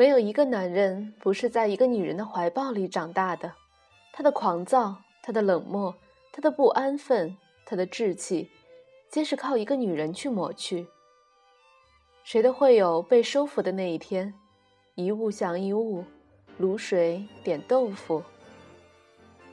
没有一个男人不是在一个女人的怀抱里长大的，他的狂躁，他的冷漠，他的不安分，他的志气，皆是靠一个女人去抹去。谁都会有被收服的那一天，一物降一物，卤水点豆腐。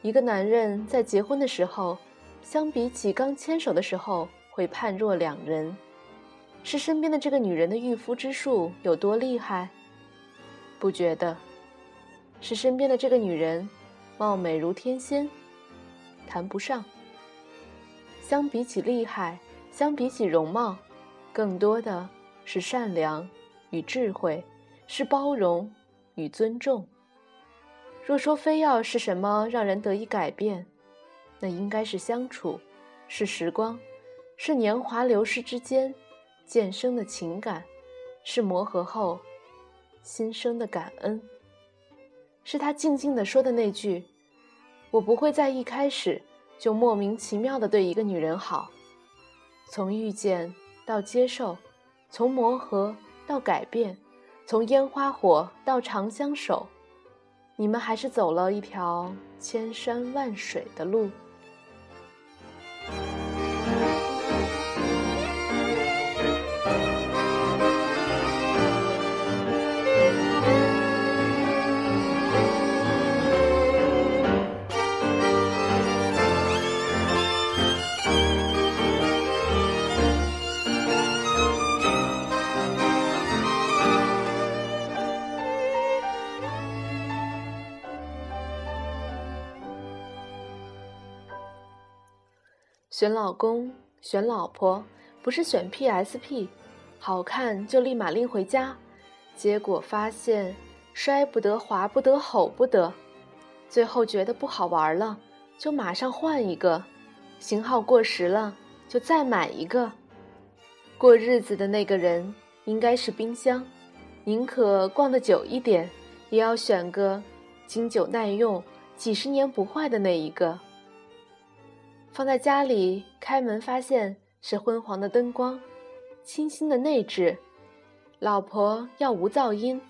一个男人在结婚的时候，相比起刚牵手的时候，会判若两人。是身边的这个女人的御夫之术有多厉害？不觉得。是身边的这个女人，貌美如天仙，谈不上。相比起厉害，相比起容貌，更多的是善良与智慧，是包容与尊重。若说非要是什么让人得以改变，那应该是相处，是时光，是年华流逝之间渐生的情感，是磨合后心生的感恩。是他静静地说的那句：“我不会在一开始就莫名其妙的对一个女人好，从遇见到接受，从磨合到改变，从烟花火到长相守，你们还是走了一条千山万水的路。”选老公、选老婆，不是选 PSP，好看就立马拎回家，结果发现摔不得、滑不得、吼不得，最后觉得不好玩了，就马上换一个，型号过时了就再买一个。过日子的那个人应该是冰箱，宁可逛得久一点，也要选个经久耐用、几十年不坏的那一个。放在家里，开门发现是昏黄的灯光，清新的内置。老婆要无噪音，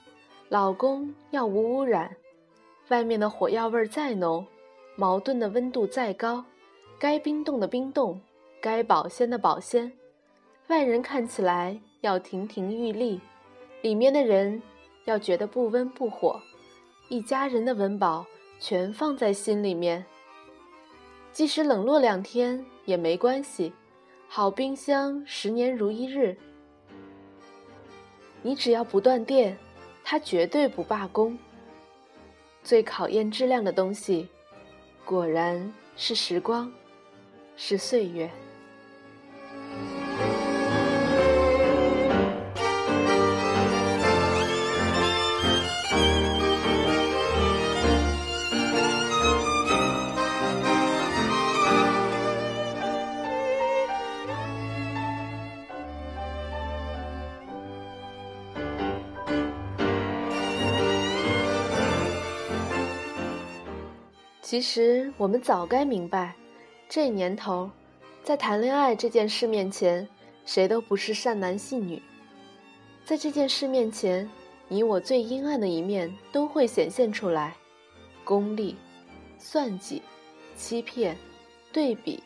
老公要无污染。外面的火药味再浓，矛盾的温度再高，该冰冻的冰冻，该保鲜的保鲜。外人看起来要亭亭玉立，里面的人要觉得不温不火。一家人的温饱全放在心里面。即使冷落两天也没关系，好冰箱十年如一日。你只要不断电，它绝对不罢工。最考验质量的东西，果然是时光，是岁月。其实我们早该明白，这年头，在谈恋爱这件事面前，谁都不是善男信女。在这件事面前，你我最阴暗的一面都会显现出来：功利、算计、欺骗、对比，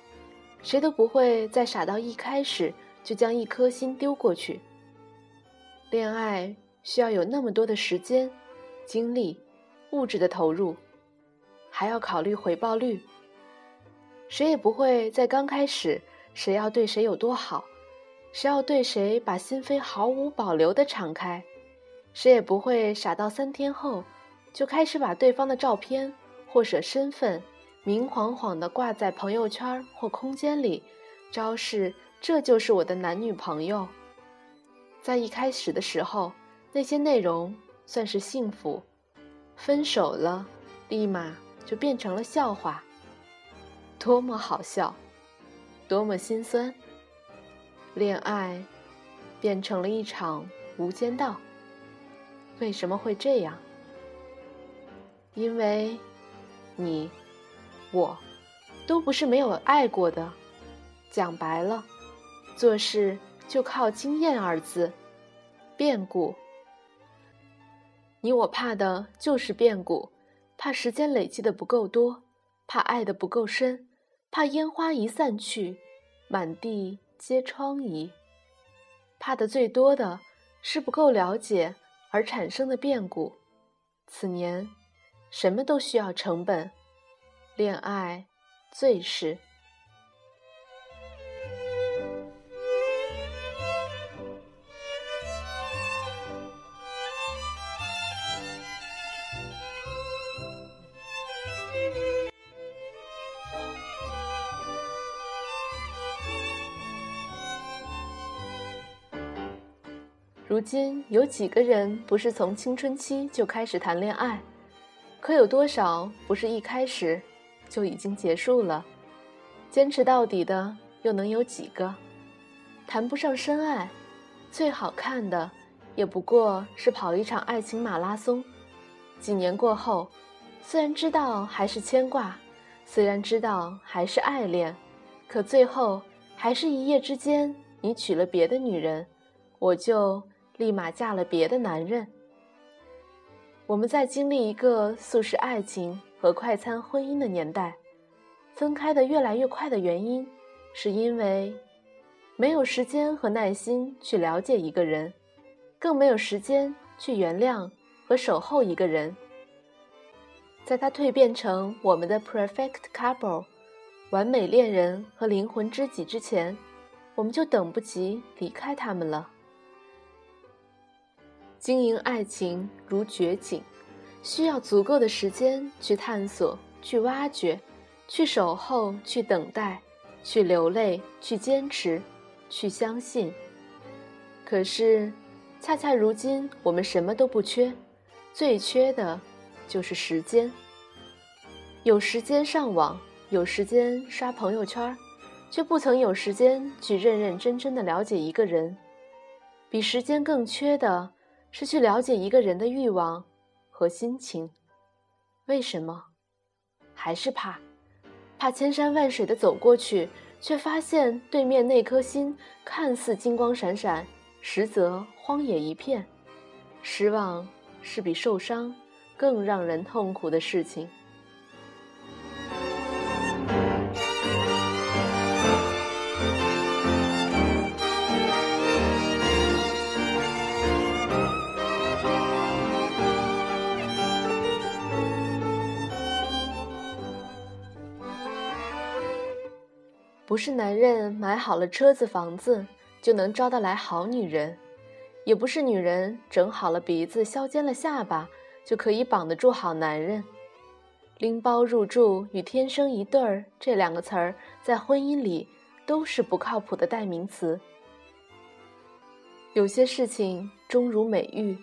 谁都不会再傻到一开始就将一颗心丢过去。恋爱需要有那么多的时间、精力、物质的投入。还要考虑回报率。谁也不会在刚开始，谁要对谁有多好，谁要对谁把心扉毫无保留的敞开，谁也不会傻到三天后，就开始把对方的照片或者身份明晃晃的挂在朋友圈或空间里，昭示这就是我的男女朋友。在一开始的时候，那些内容算是幸福，分手了，立马。就变成了笑话，多么好笑，多么心酸。恋爱变成了一场无间道。为什么会这样？因为，你，我，都不是没有爱过的。讲白了，做事就靠经验二字，变故。你我怕的就是变故，怕时间累积的不够多，怕爱的不够深，怕烟花一散去，满地皆疮痍。怕的最多的是不够了解而产生的变故。此年，什么都需要成本，恋爱最是。如今有几个人不是从青春期就开始谈恋爱？可有多少不是一开始就已经结束了？坚持到底的又能有几个？谈不上深爱，最好看的也不过是跑一场爱情马拉松。几年过后，虽然知道还是牵挂，虽然知道还是爱恋，可最后还是一夜之间，你娶了别的女人，我就。立马嫁了别的男人。我们在经历一个速食爱情和快餐婚姻的年代，分开的越来越快的原因，是因为没有时间和耐心去了解一个人，更没有时间去原谅和守候一个人。在他蜕变成我们的 perfect couple、完美恋人和灵魂知己之前，我们就等不及离开他们了。经营爱情如掘井，需要足够的时间去探索、去挖掘、去守候、去等待、去流泪、去坚持、去相信。可是，恰恰如今我们什么都不缺，最缺的就是时间。有时间上网，有时间刷朋友圈，却不曾有时间去认认真真的了解一个人。比时间更缺的。是去了解一个人的欲望和心情，为什么？还是怕，怕千山万水的走过去，却发现对面那颗心看似金光闪闪，实则荒野一片。失望是比受伤更让人痛苦的事情。不是男人买好了车子房子就能招得来好女人，也不是女人整好了鼻子削尖了下巴就可以绑得住好男人。拎包入住与天生一对儿这两个词儿在婚姻里都是不靠谱的代名词。有些事情终如美玉，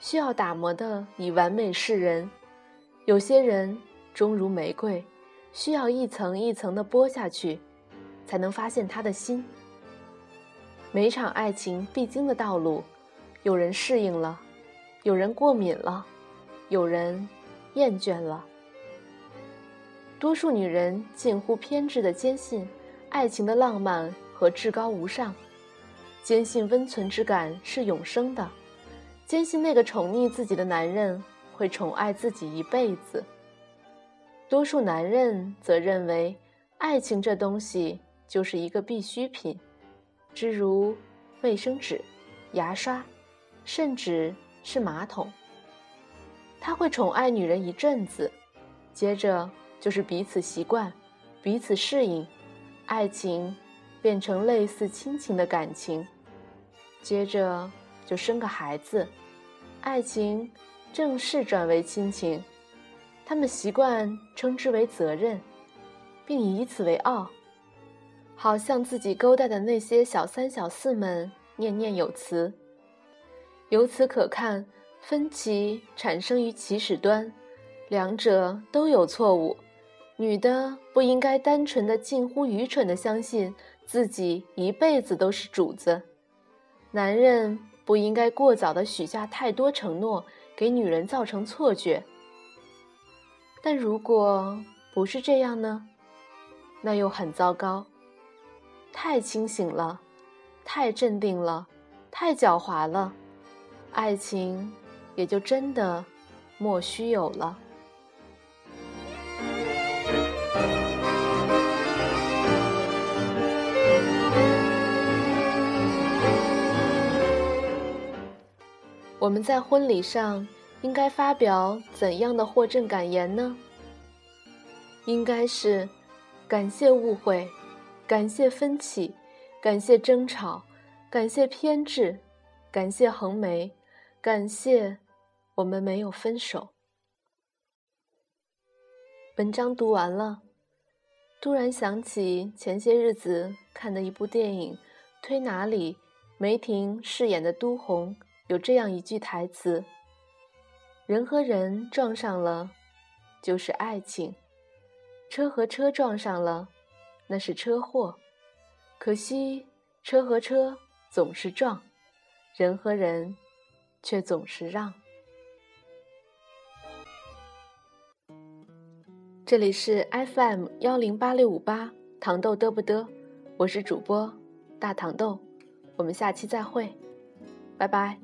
需要打磨的以完美示人；有些人终如玫瑰，需要一层一层的剥下去。才能发现他的心。每场爱情必经的道路，有人适应了，有人过敏了，有人厌倦了。多数女人近乎偏执的坚信爱情的浪漫和至高无上，坚信温存之感是永生的，坚信那个宠溺自己的男人会宠爱自己一辈子。多数男人则认为爱情这东西。就是一个必需品，之如卫生纸、牙刷，甚至是马桶。他会宠爱女人一阵子，接着就是彼此习惯、彼此适应，爱情变成类似亲情的感情，接着就生个孩子，爱情正式转为亲情。他们习惯称之为责任，并以此为傲。好像自己勾搭的那些小三小四们念念有词。由此可看，分歧产生于起始端，两者都有错误。女的不应该单纯的、近乎愚蠢的相信自己一辈子都是主子；男人不应该过早的许下太多承诺，给女人造成错觉。但如果不是这样呢？那又很糟糕。太清醒了，太镇定了，太狡猾了，爱情也就真的莫须有了。我们在婚礼上应该发表怎样的获证感言呢？应该是感谢误会，感谢分歧，感谢争吵，感谢偏执，感谢横眉，感谢我们没有分手。文章读完了，突然想起前些日子看的一部电影《推拿》里梅婷饰演的都红。有这样一句台词：“人和人撞上了，就是爱情；车和车撞上了，那是车祸。可惜车和车总是撞，人和人却总是让。”这里是 FM 幺零八六五八糖豆嘚不嘚，我是主播大糖豆，我们下期再会，拜拜。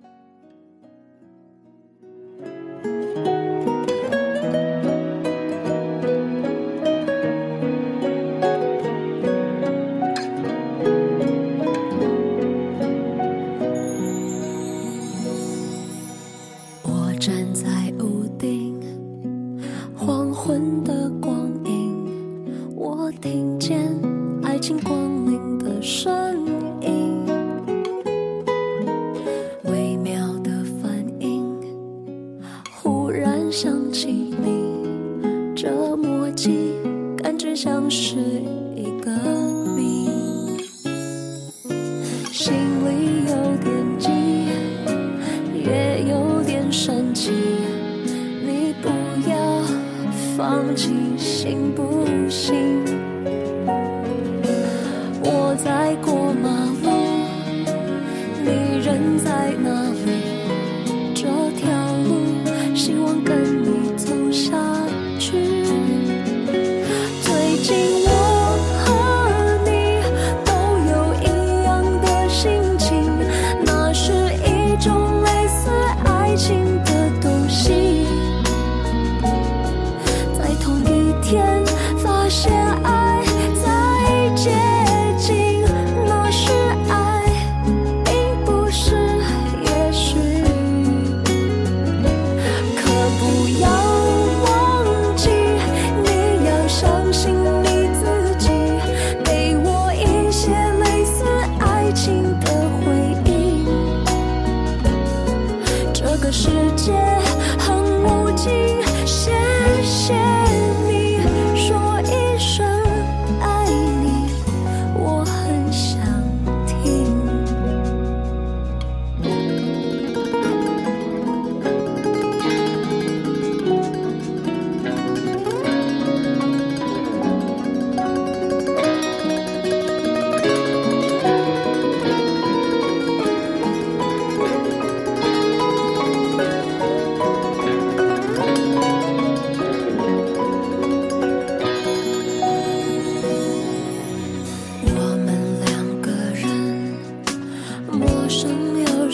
像是一个谜，心里有点急，也有点生气。你不要放弃，行不行？我在过马路，你人在哪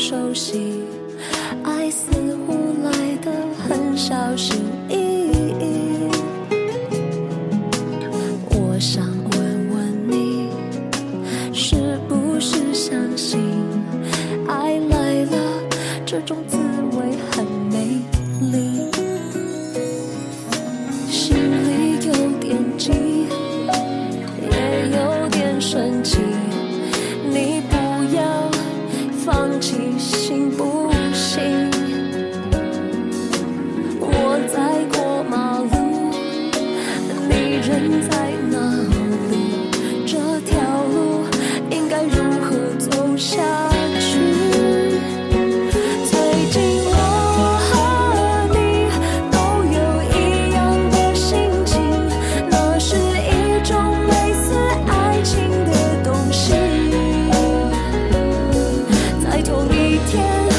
熟悉爱似乎来的很小心行不行？我在过马路，你人在。天